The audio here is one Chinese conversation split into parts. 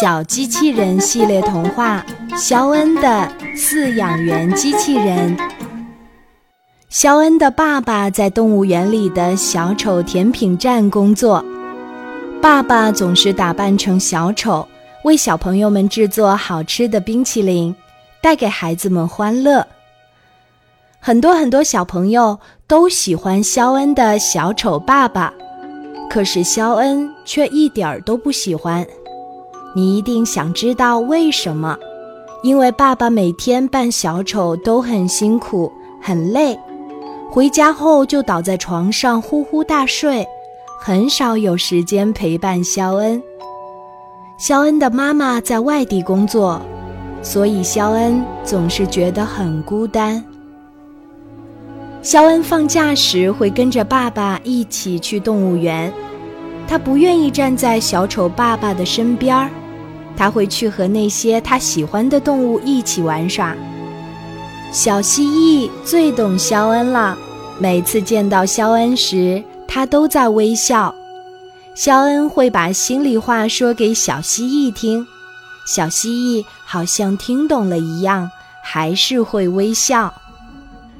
小机器人系列童话《肖恩的饲养员机器人》。肖恩的爸爸在动物园里的小丑甜品站工作，爸爸总是打扮成小丑，为小朋友们制作好吃的冰淇淋，带给孩子们欢乐。很多很多小朋友都喜欢肖恩的小丑爸爸，可是肖恩却一点儿都不喜欢。你一定想知道为什么？因为爸爸每天扮小丑都很辛苦、很累，回家后就倒在床上呼呼大睡，很少有时间陪伴肖恩。肖恩的妈妈在外地工作，所以肖恩总是觉得很孤单。肖恩放假时会跟着爸爸一起去动物园，他不愿意站在小丑爸爸的身边儿。他会去和那些他喜欢的动物一起玩耍。小蜥蜴最懂肖恩了，每次见到肖恩时，他都在微笑。肖恩会把心里话说给小蜥蜴听，小蜥蜴好像听懂了一样，还是会微笑。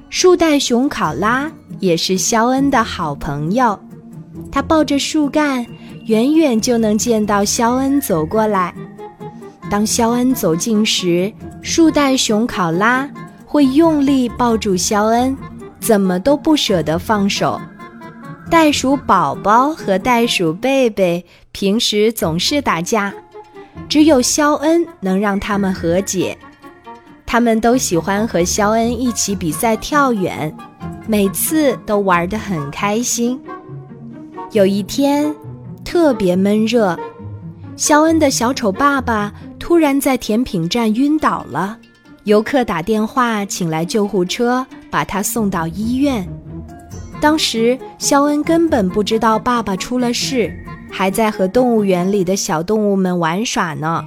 树袋熊考拉也是肖恩的好朋友，他抱着树干，远远就能见到肖恩走过来。当肖恩走近时，树袋熊考拉会用力抱住肖恩，怎么都不舍得放手。袋鼠宝宝和袋鼠贝贝平时总是打架，只有肖恩能让他们和解。他们都喜欢和肖恩一起比赛跳远，每次都玩得很开心。有一天，特别闷热，肖恩的小丑爸爸。突然在甜品站晕倒了，游客打电话请来救护车，把他送到医院。当时肖恩根本不知道爸爸出了事，还在和动物园里的小动物们玩耍呢。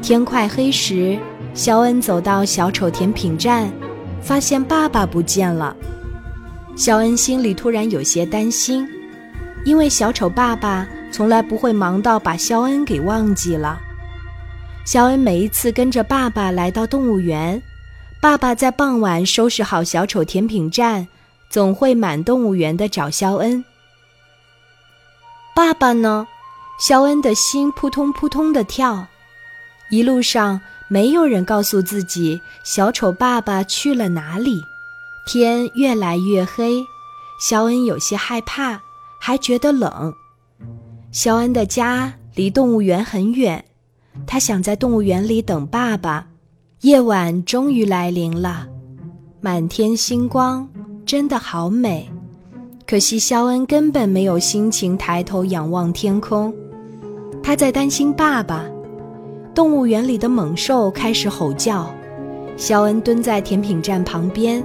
天快黑时，肖恩走到小丑甜品站，发现爸爸不见了。肖恩心里突然有些担心，因为小丑爸爸从来不会忙到把肖恩给忘记了。肖恩每一次跟着爸爸来到动物园，爸爸在傍晚收拾好小丑甜品站，总会满动物园的找肖恩。爸爸呢？肖恩的心扑通扑通的跳。一路上没有人告诉自己小丑爸爸去了哪里。天越来越黑，肖恩有些害怕，还觉得冷。肖恩的家离动物园很远。他想在动物园里等爸爸。夜晚终于来临了，满天星光，真的好美。可惜肖恩根本没有心情抬头仰望天空，他在担心爸爸。动物园里的猛兽开始吼叫，肖恩蹲在甜品站旁边，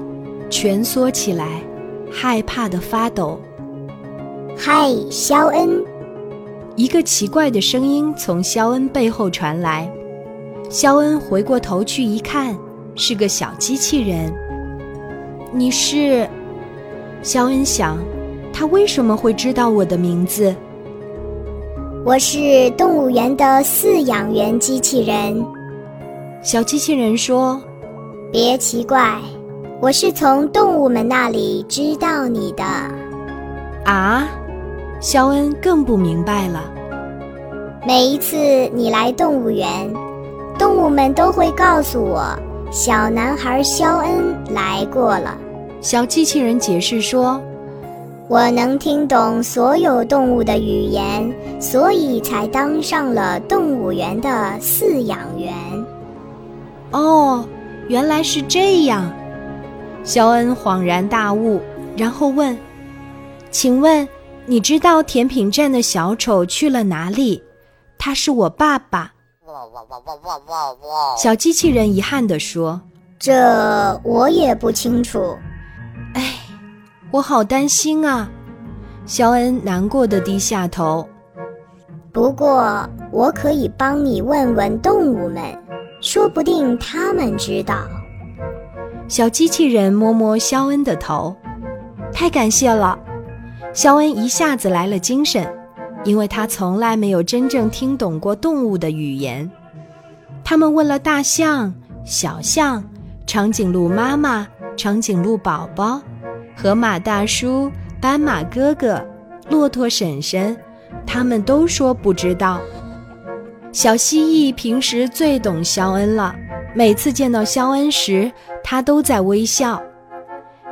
蜷缩起来，害怕的发抖。嗨，肖恩。一个奇怪的声音从肖恩背后传来，肖恩回过头去一看，是个小机器人。你是？肖恩想，他为什么会知道我的名字？我是动物园的饲养员机器人。小机器人说：“别奇怪，我是从动物们那里知道你的。”啊？肖恩更不明白了。每一次你来动物园，动物们都会告诉我，小男孩肖恩来过了。小机器人解释说：“我能听懂所有动物的语言，所以才当上了动物园的饲养员。”哦，原来是这样。肖恩恍然大悟，然后问：“请问？”你知道甜品站的小丑去了哪里？他是我爸爸。小机器人遗憾地说：“这我也不清楚。”哎，我好担心啊！肖恩难过的低下头。不过我可以帮你问问动物们，说不定他们知道。小机器人摸摸肖恩的头，太感谢了。肖恩一下子来了精神，因为他从来没有真正听懂过动物的语言。他们问了大象、小象、长颈鹿妈妈、长颈鹿宝宝、河马大叔、斑马哥哥、骆驼婶婶，他们都说不知道。小蜥蜴平时最懂肖恩了，每次见到肖恩时，他都在微笑。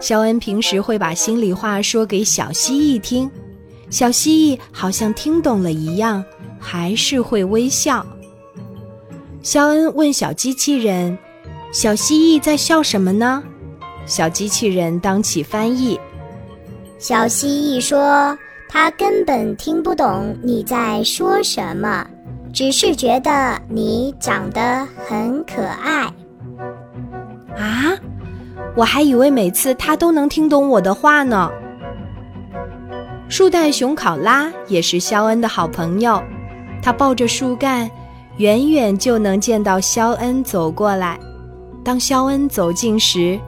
肖恩平时会把心里话说给小蜥蜴听，小蜥蜴好像听懂了一样，还是会微笑。肖恩问小机器人：“小蜥蜴在笑什么呢？”小机器人当起翻译。小蜥蜴说：“它根本听不懂你在说什么，只是觉得你长得很可爱。”啊？我还以为每次他都能听懂我的话呢。树袋熊考拉也是肖恩的好朋友，他抱着树干，远远就能见到肖恩走过来。当肖恩走近时，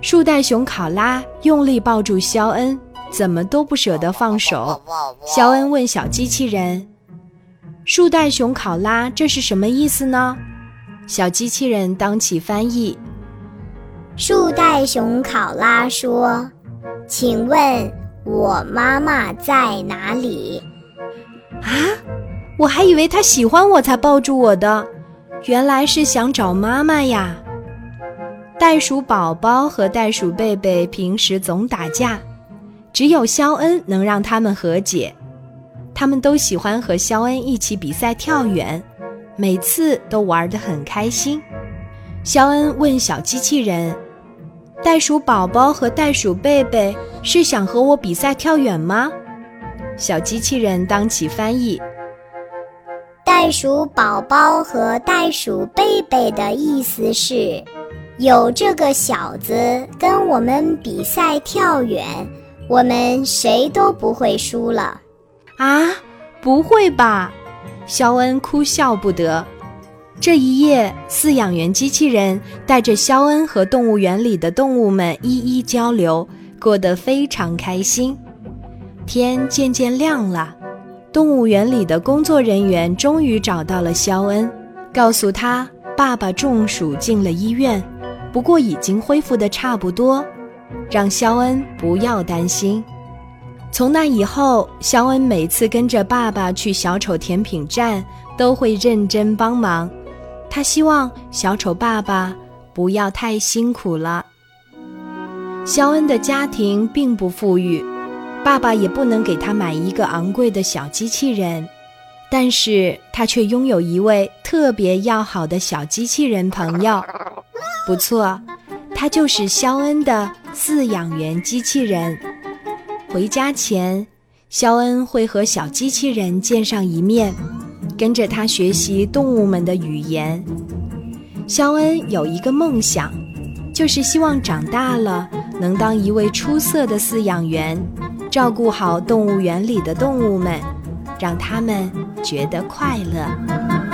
树袋熊考拉用力抱住肖恩，怎么都不舍得放手。肖恩问小机器人：“树袋熊考拉，这是什么意思呢？”小机器人当起翻译。树袋熊考拉说：“请问，我妈妈在哪里？”啊，我还以为他喜欢我才抱住我的，原来是想找妈妈呀。袋鼠宝宝和袋鼠贝贝平时总打架，只有肖恩能让他们和解。他们都喜欢和肖恩一起比赛跳远，每次都玩得很开心。肖恩问小机器人：“袋鼠宝宝和袋鼠贝贝是想和我比赛跳远吗？”小机器人当起翻译：“袋鼠宝宝和袋鼠贝贝的意思是，有这个小子跟我们比赛跳远，我们谁都不会输了。”啊，不会吧！肖恩哭笑不得。这一夜，饲养员机器人带着肖恩和动物园里的动物们一一交流，过得非常开心。天渐渐亮了，动物园里的工作人员终于找到了肖恩，告诉他爸爸中暑进了医院，不过已经恢复的差不多，让肖恩不要担心。从那以后，肖恩每次跟着爸爸去小丑甜品站，都会认真帮忙。他希望小丑爸爸不要太辛苦了。肖恩的家庭并不富裕，爸爸也不能给他买一个昂贵的小机器人，但是他却拥有一位特别要好的小机器人朋友。不错，他就是肖恩的饲养员机器人。回家前，肖恩会和小机器人见上一面。跟着他学习动物们的语言。肖恩有一个梦想，就是希望长大了能当一位出色的饲养员，照顾好动物园里的动物们，让他们觉得快乐。